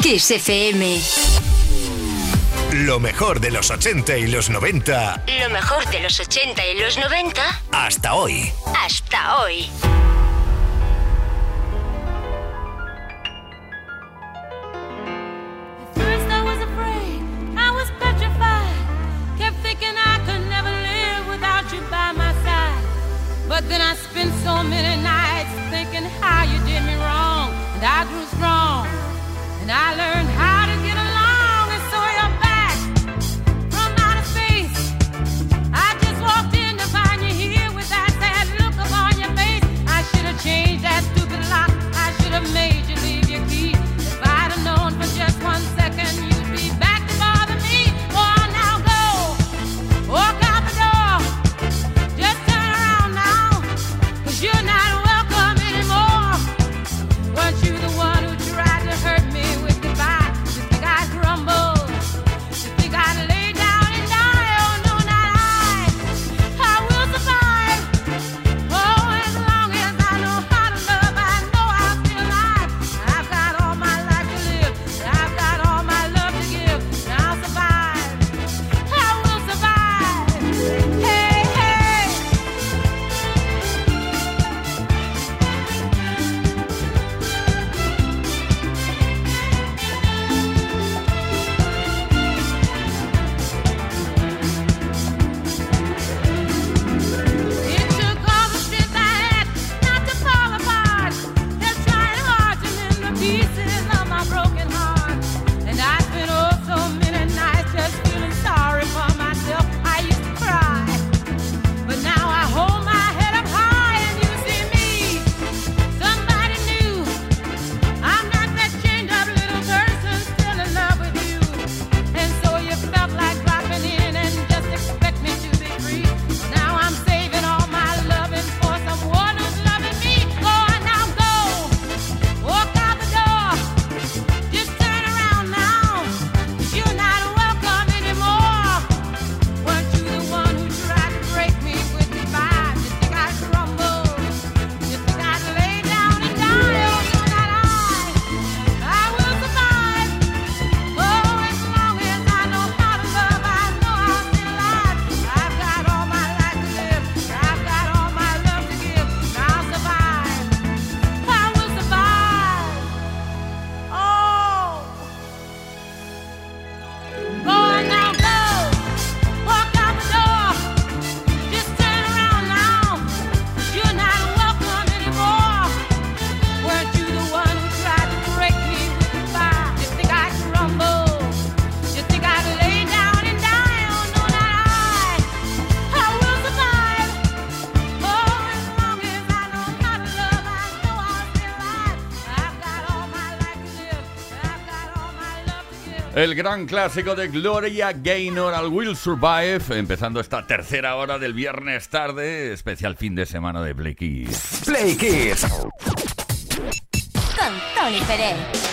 Kiss FM. Lo mejor de los 80 y los 90. Lo mejor de los 80 y los 90. Hasta hoy. Hasta hoy. But then I spent so many nights I learned El gran clásico de Gloria Gaynor al Will Survive, empezando esta tercera hora del viernes tarde, especial fin de semana de Play Kids. Play Kids. Con Tony Pérez.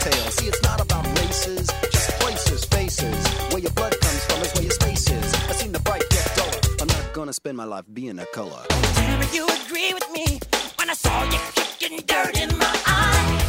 Tale. See, it's not about races, just places, faces. Where your blood comes from is where your space is. I've seen the bright get duller. I'm not gonna spend my life being a color. Me you agree with me when I saw you kicking dirt in my eye.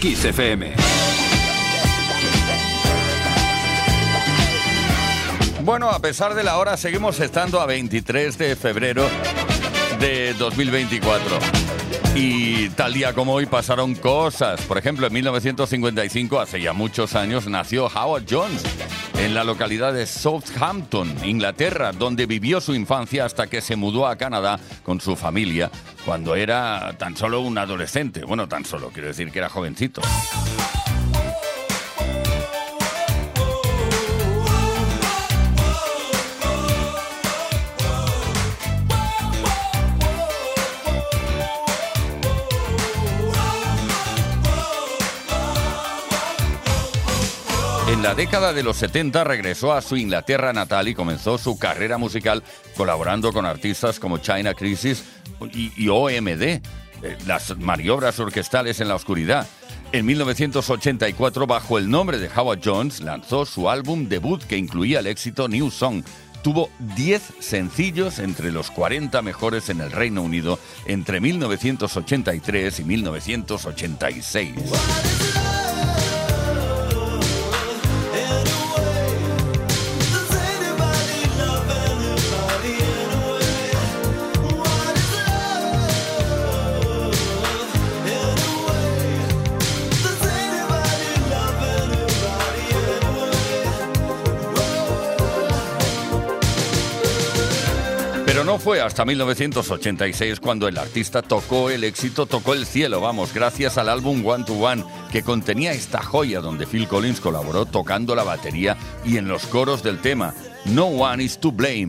En FM. Bueno, a pesar de la hora, seguimos estando a 23 de febrero de 2024. Y tal día como hoy pasaron cosas. Por ejemplo, en 1955, hace ya muchos años, nació Howard Jones en la localidad de Southampton, Inglaterra, donde vivió su infancia hasta que se mudó a Canadá con su familia cuando era tan solo un adolescente. Bueno, tan solo, quiero decir que era jovencito. La década de los 70 regresó a su Inglaterra natal y comenzó su carrera musical colaborando con artistas como China Crisis y, y OMD, eh, las maniobras orquestales en la oscuridad. En 1984, bajo el nombre de Howard Jones, lanzó su álbum debut que incluía el éxito New Song. Tuvo 10 sencillos entre los 40 mejores en el Reino Unido entre 1983 y 1986. Fue hasta 1986 cuando el artista tocó el éxito, tocó el cielo, vamos, gracias al álbum One to One, que contenía esta joya donde Phil Collins colaboró tocando la batería y en los coros del tema No One is to Blame.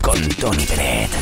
Con Tony Peret.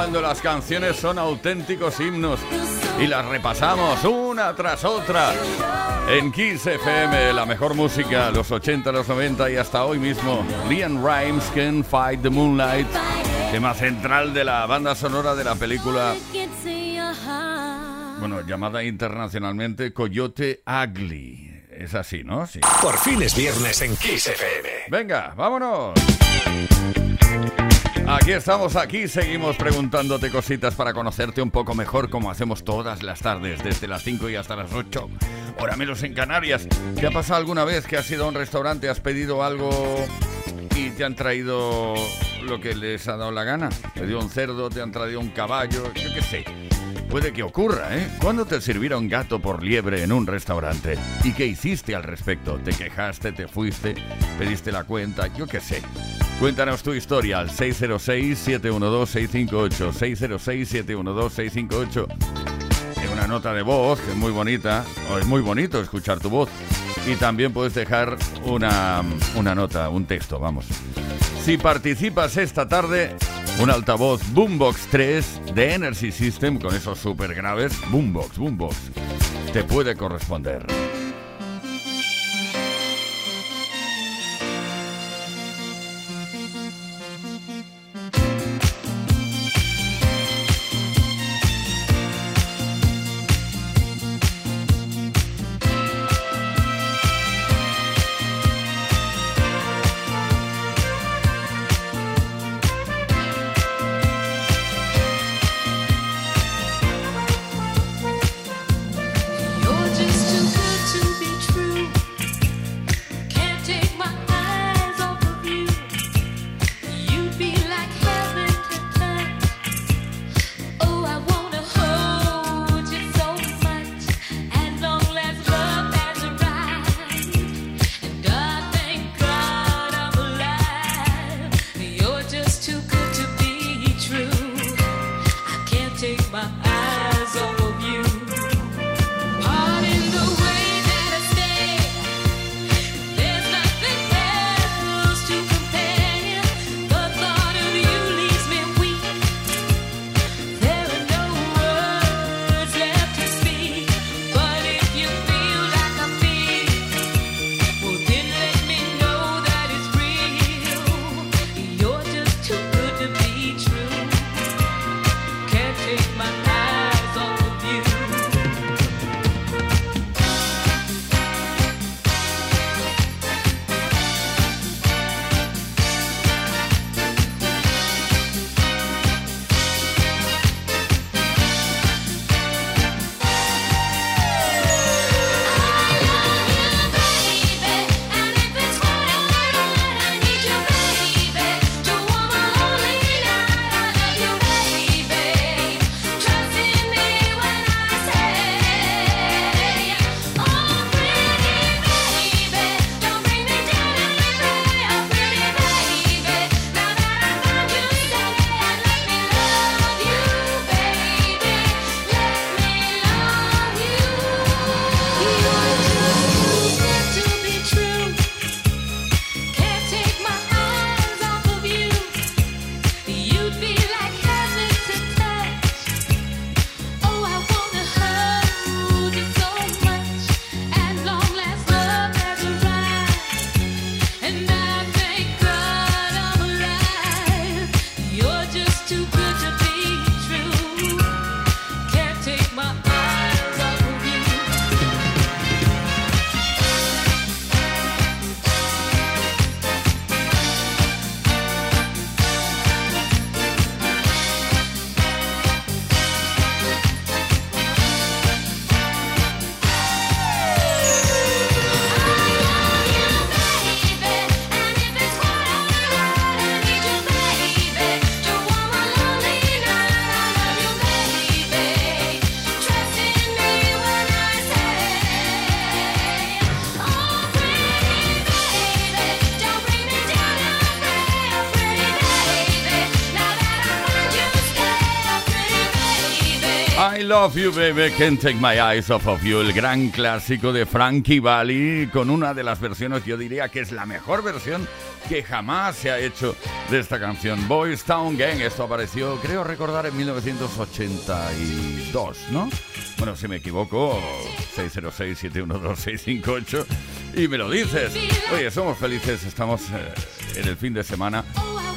Estas canciones son auténticos himnos y las repasamos una tras otra. En Kiss FM, la mejor música, los 80, los 90 y hasta hoy mismo. Liam Rimes, Can Fight the Moonlight, tema central de la banda sonora de la película, bueno, llamada internacionalmente Coyote Ugly. Es así, ¿no? Sí. Por fin es viernes en Kiss FM. Venga, vámonos. Aquí estamos, aquí seguimos preguntándote cositas para conocerte un poco mejor como hacemos todas las tardes, desde las 5 y hasta las 8, hora menos en Canarias. ¿Te ha pasado alguna vez que has ido a un restaurante, has pedido algo y te han traído lo que les ha dado la gana? Te dio un cerdo, te han traído un caballo, yo qué sé. Puede que ocurra, ¿eh? ¿Cuándo te sirvieron gato por liebre en un restaurante? ¿Y qué hiciste al respecto? ¿Te quejaste, te fuiste, pediste la cuenta? Yo qué sé. Cuéntanos tu historia al 606-712-658. 606-712-658. En una nota de voz, que es muy bonita, es muy bonito escuchar tu voz. Y también puedes dejar una, una nota, un texto, vamos. Si participas esta tarde, un altavoz Boombox 3 de Energy System, con esos super graves, Boombox, Boombox, te puede corresponder. Baby, can't take my eyes off of you, el gran clásico de Frankie Valli, con una de las versiones, yo diría que es la mejor versión que jamás se ha hecho de esta canción, Boys Town Gang. Esto apareció, creo recordar, en 1982, ¿no? Bueno, si me equivoco, 606-712-658 y me lo dices. Oye, somos felices, estamos eh, en el fin de semana.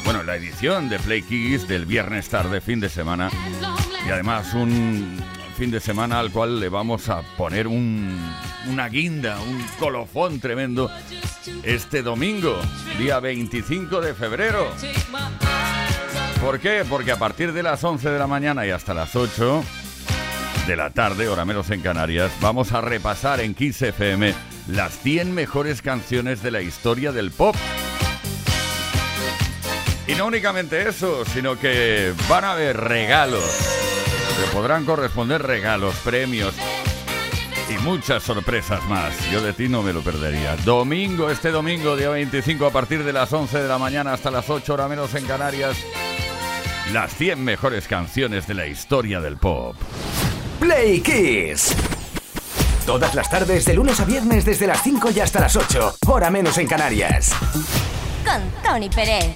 Bueno, la edición de Play Kiss del viernes tarde, fin de semana. Y además un fin de semana al cual le vamos a poner un, una guinda, un colofón tremendo este domingo, día 25 de febrero. ¿Por qué? Porque a partir de las 11 de la mañana y hasta las 8 de la tarde, hora menos en Canarias, vamos a repasar en Kiss FM las 100 mejores canciones de la historia del pop. Y no únicamente eso, sino que van a haber regalos. Se podrán corresponder regalos, premios y muchas sorpresas más. Yo de ti no me lo perdería. Domingo, este domingo, día 25, a partir de las 11 de la mañana hasta las 8 horas menos en Canarias, las 100 mejores canciones de la historia del pop. Play Kiss. Todas las tardes, de lunes a viernes, desde las 5 y hasta las 8, hora menos en Canarias. Con Tony Pérez.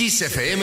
Kiss FM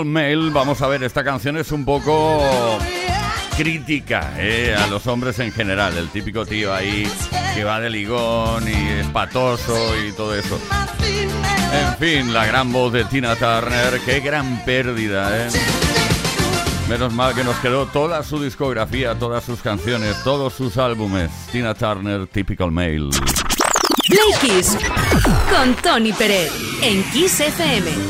Typical Male, vamos a ver, esta canción es un poco crítica eh, a los hombres en general. El típico tío ahí que va de ligón y es patoso y todo eso. En fin, la gran voz de Tina Turner, qué gran pérdida, ¿eh? Menos mal que nos quedó toda su discografía, todas sus canciones, todos sus álbumes. Tina Turner, Typical Male. Play con Tony Pérez en Kiss FM.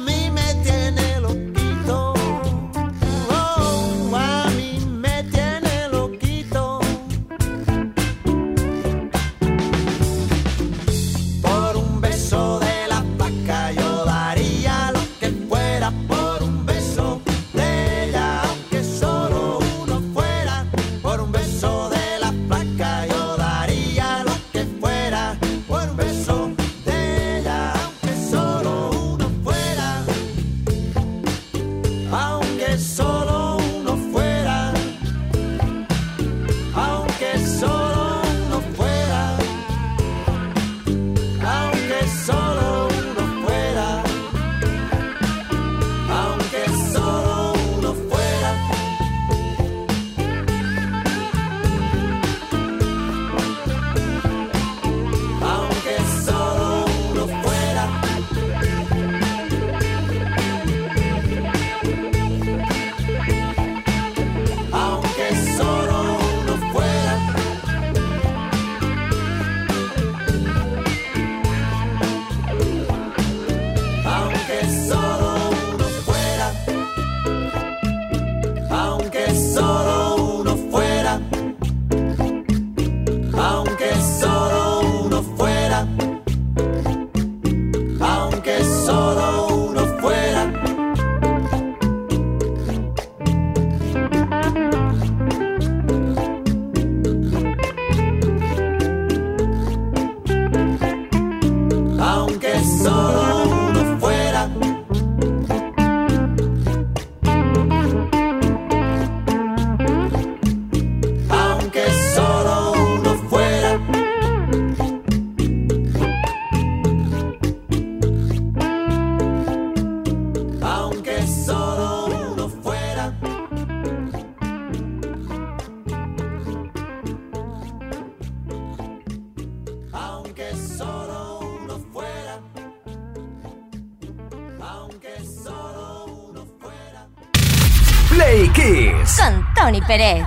Pérez.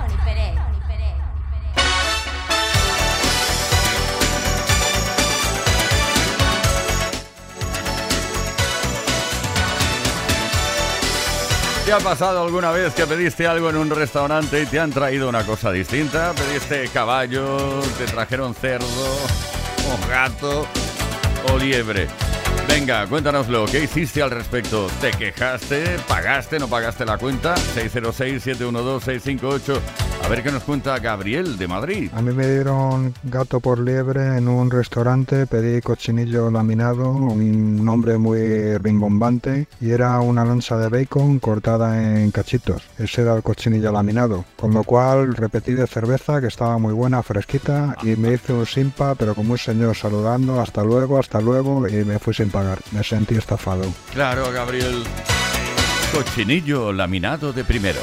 ¿Te ha pasado alguna vez que pediste algo en un restaurante y te han traído una cosa distinta? Pediste caballo, te trajeron cerdo, o gato o liebre. Venga, cuéntanoslo, ¿qué hiciste al respecto? ¿Te quejaste? ¿Pagaste? ¿No pagaste la cuenta? 606-712-658. A ver qué nos cuenta Gabriel de Madrid. A mí me dieron gato por liebre en un restaurante, pedí cochinillo laminado, un nombre muy rimbombante, y era una lanza de bacon cortada en cachitos. Ese era el cochinillo laminado. Con lo cual repetí de cerveza, que estaba muy buena, fresquita, y me hice un simpa, pero como un señor saludando, hasta luego, hasta luego, y me fui sin pagar. Me sentí estafado. Claro, Gabriel. Cochinillo laminado de primero.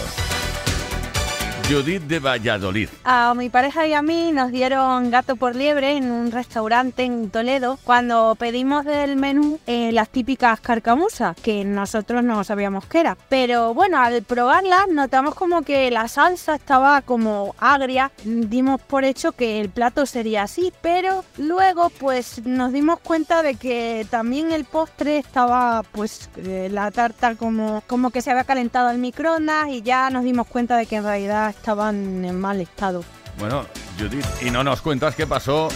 Judith de Valladolid. A mi pareja y a mí nos dieron gato por liebre en un restaurante en Toledo cuando pedimos del menú eh, las típicas carcamusas, que nosotros no sabíamos qué era. Pero bueno, al probarlas notamos como que la salsa estaba como agria. Dimos por hecho que el plato sería así, pero luego pues nos dimos cuenta de que también el postre estaba pues eh, la tarta como, como que se había calentado al microondas y ya nos dimos cuenta de que en realidad estaban en mal estado. Bueno, Judith, y no nos cuentas qué pasó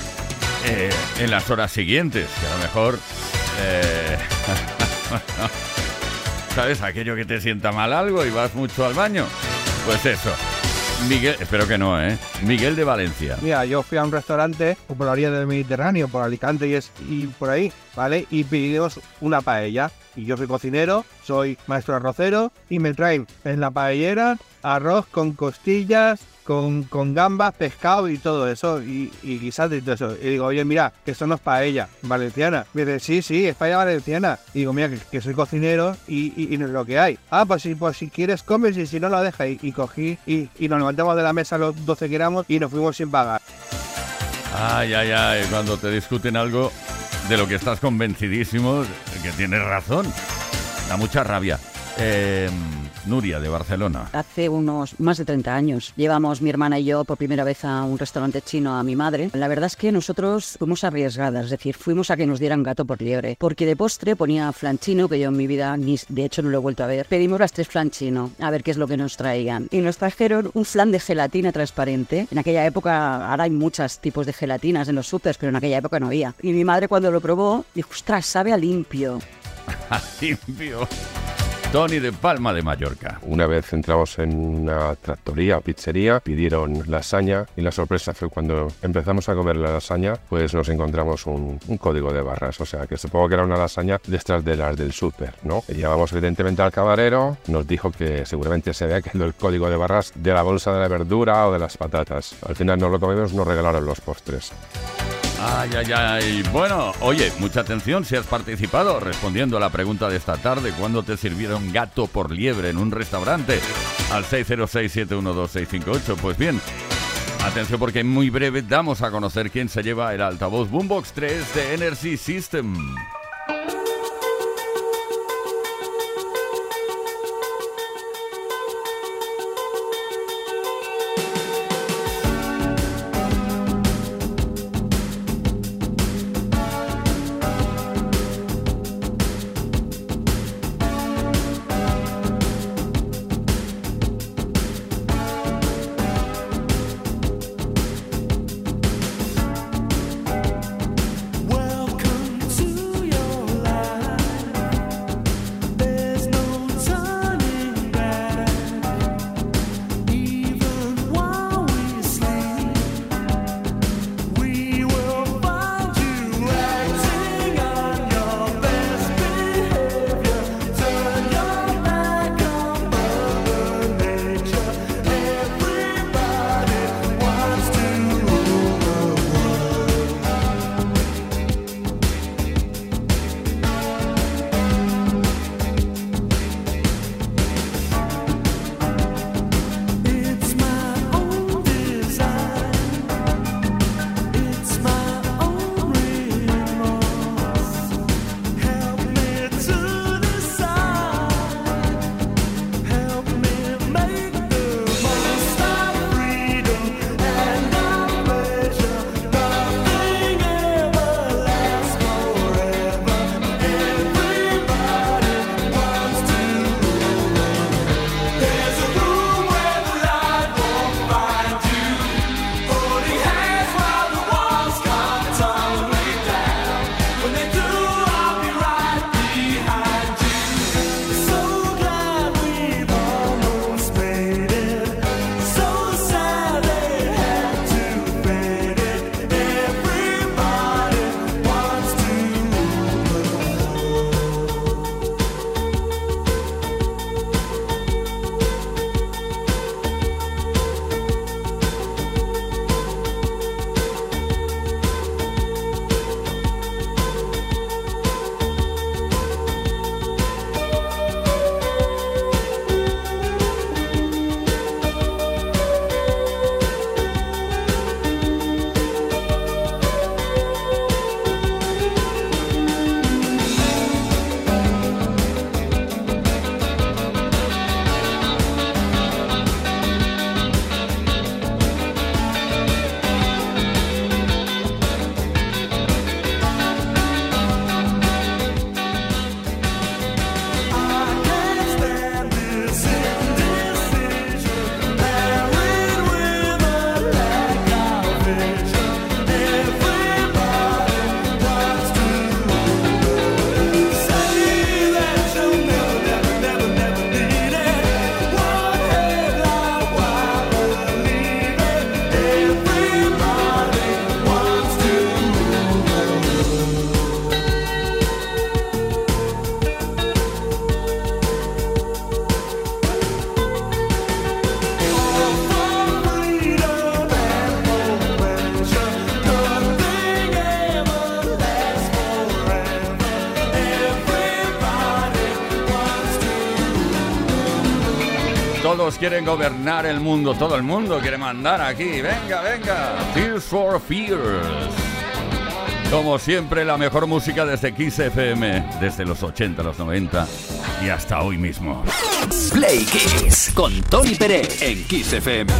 eh, en las horas siguientes, que a lo mejor... eh, ¿Sabes? Aquello que te sienta mal algo y vas mucho al baño. Pues eso. Miguel, espero que no, ¿eh? Miguel de Valencia. Mira, yo fui a un restaurante por la orilla del Mediterráneo, por Alicante y, es, y por ahí, ¿vale? Y pedimos una paella. Y yo soy cocinero, soy maestro arrocero y me traen en la paellera arroz con costillas, con, con gambas, pescado y todo eso, y, y guisante y todo eso. Y digo, oye, mira, que eso no es paella valenciana. Me dice, sí, sí, es paella valenciana. Y digo, mira, que, soy cocinero y, y, y no es lo que hay. Ah, pues si, pues si quieres comes y si no la deja. Y, y cogí y, y nos levantamos de la mesa los 12 que éramos y nos fuimos sin pagar. Ay, ay, ay, cuando te discuten algo de lo que estás convencidísimo, que tienes razón. Da mucha rabia. Eh, Nuria, de Barcelona. Hace unos más de 30 años llevamos mi hermana y yo por primera vez a un restaurante chino a mi madre. La verdad es que nosotros fuimos arriesgadas, es decir, fuimos a que nos dieran gato por liebre, porque de postre ponía flan chino, que yo en mi vida ni de hecho no lo he vuelto a ver. Pedimos las tres flan chino, a ver qué es lo que nos traigan. Y nos trajeron un flan de gelatina transparente. En aquella época, ahora hay muchos tipos de gelatinas en los supers, pero en aquella época no había. Y mi madre cuando lo probó, dijo, ostras, sabe a limpio. Limpio. Tony de Palma de Mallorca. Una vez entramos en una tractoría o pizzería, pidieron lasaña y la sorpresa fue cuando empezamos a comer la lasaña, pues nos encontramos un, un código de barras, o sea que supongo que era una lasaña de estas de las del súper, ¿no? Y Llamamos evidentemente al camarero, nos dijo que seguramente se había quedado el código de barras de la bolsa de la verdura o de las patatas. Al final no lo comimos, nos regalaron los postres. Ay, ay, ay. Bueno, oye, mucha atención si has participado respondiendo a la pregunta de esta tarde, ¿cuándo te sirvieron gato por liebre en un restaurante? Al 606-712-658. Pues bien, atención porque en muy breve damos a conocer quién se lleva el altavoz Boombox 3 de Energy System. gobernar el mundo. Todo el mundo quiere mandar aquí. Venga, venga. Tears for Fears. Como siempre, la mejor música desde Kiss FM, desde los 80, los 90 y hasta hoy mismo. Play Kiss con Tony Pérez en Kiss FM.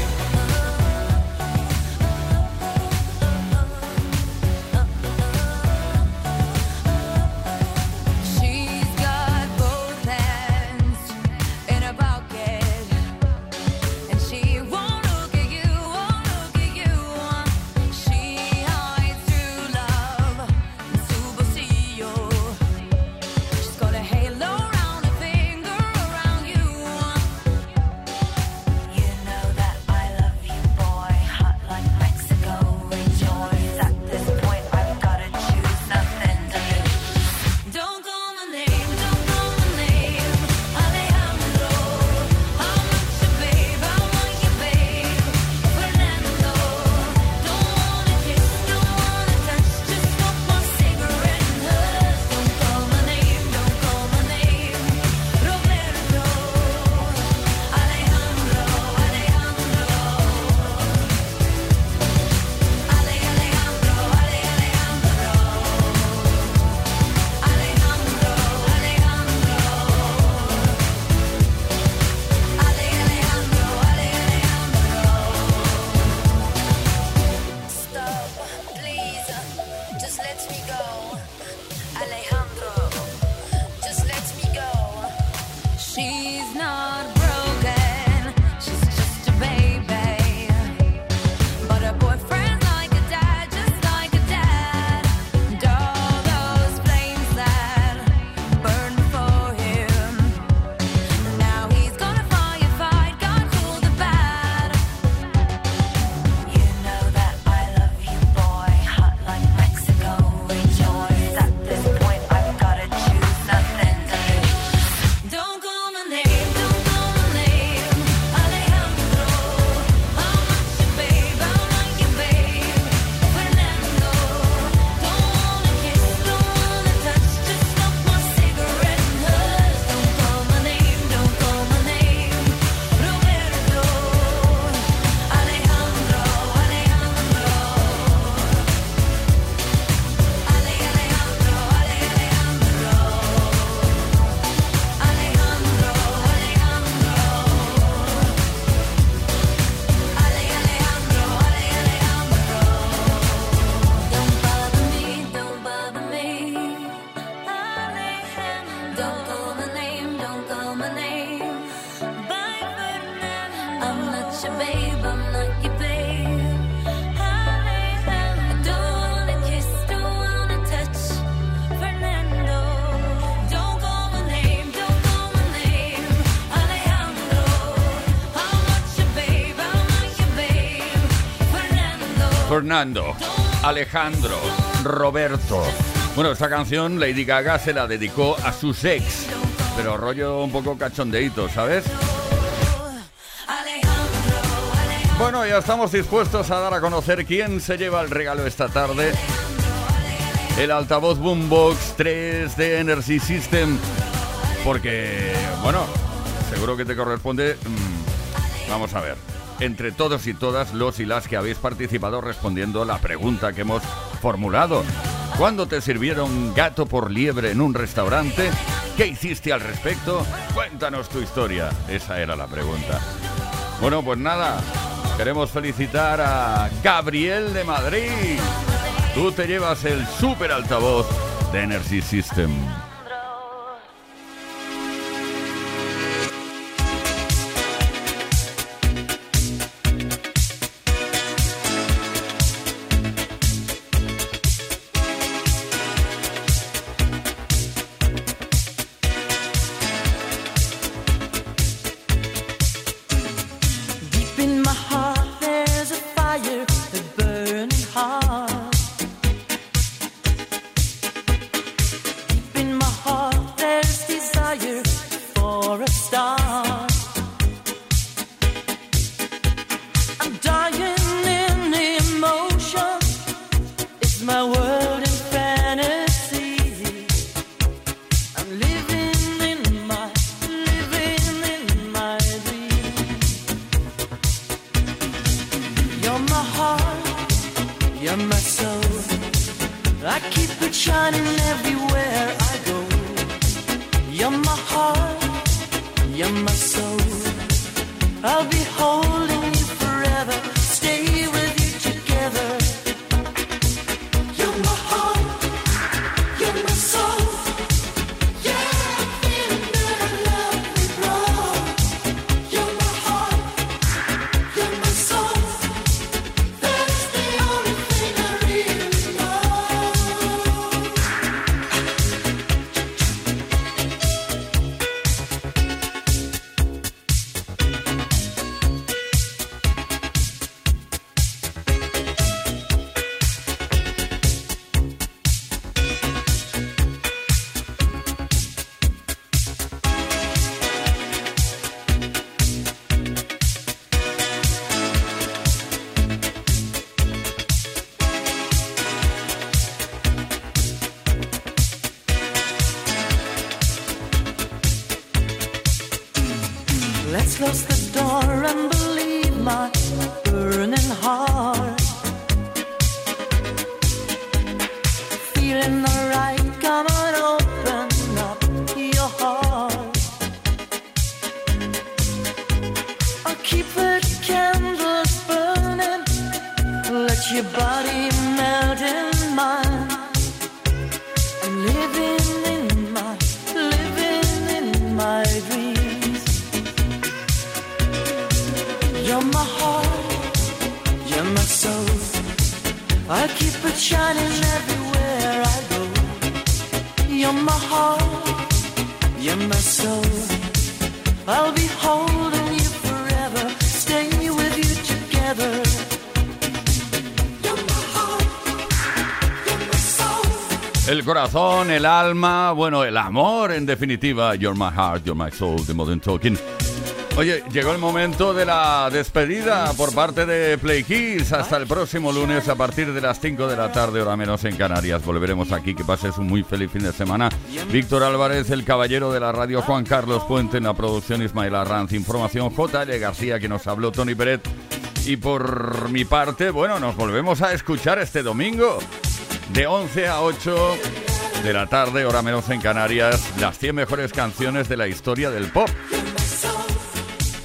Fernando, Alejandro, Roberto. Bueno, esta canción Lady Gaga se la dedicó a sus ex, pero rollo un poco cachondeito, ¿sabes? Bueno, ya estamos dispuestos a dar a conocer quién se lleva el regalo esta tarde. El altavoz Boombox 3 de Energy System. Porque, bueno, seguro que te corresponde... Mm, vamos a ver. Entre todos y todas los y las que habéis participado respondiendo la pregunta que hemos formulado. ¿Cuándo te sirvieron gato por liebre en un restaurante? ¿Qué hiciste al respecto? Cuéntanos tu historia. Esa era la pregunta. Bueno, pues nada, Queremos felicitar a Gabriel de Madrid. Tú te llevas el super altavoz de Energy System. El corazón, el alma, bueno, el amor en definitiva. You're my heart, you're my soul, de Modern Talking. Oye, llegó el momento de la despedida por parte de Play Kids. Hasta el próximo lunes a partir de las 5 de la tarde, hora menos en Canarias. Volveremos aquí. Que pases un muy feliz fin de semana. Víctor Álvarez, el caballero de la radio, Juan Carlos Puente en la producción, Ismael Arranz. Información J.L. García, que nos habló Tony Peret. Y por mi parte, bueno, nos volvemos a escuchar este domingo de 11 a 8 de la tarde, hora menos en Canarias, las 100 mejores canciones de la historia del pop.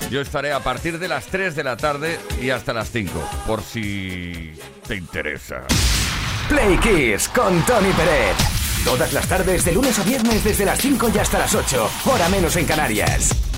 Yo estaré a partir de las 3 de la tarde y hasta las 5, por si te interesa. Play Kiss con Tony Peret. Todas las tardes, de lunes a viernes, desde las 5 y hasta las 8. Hora menos en Canarias.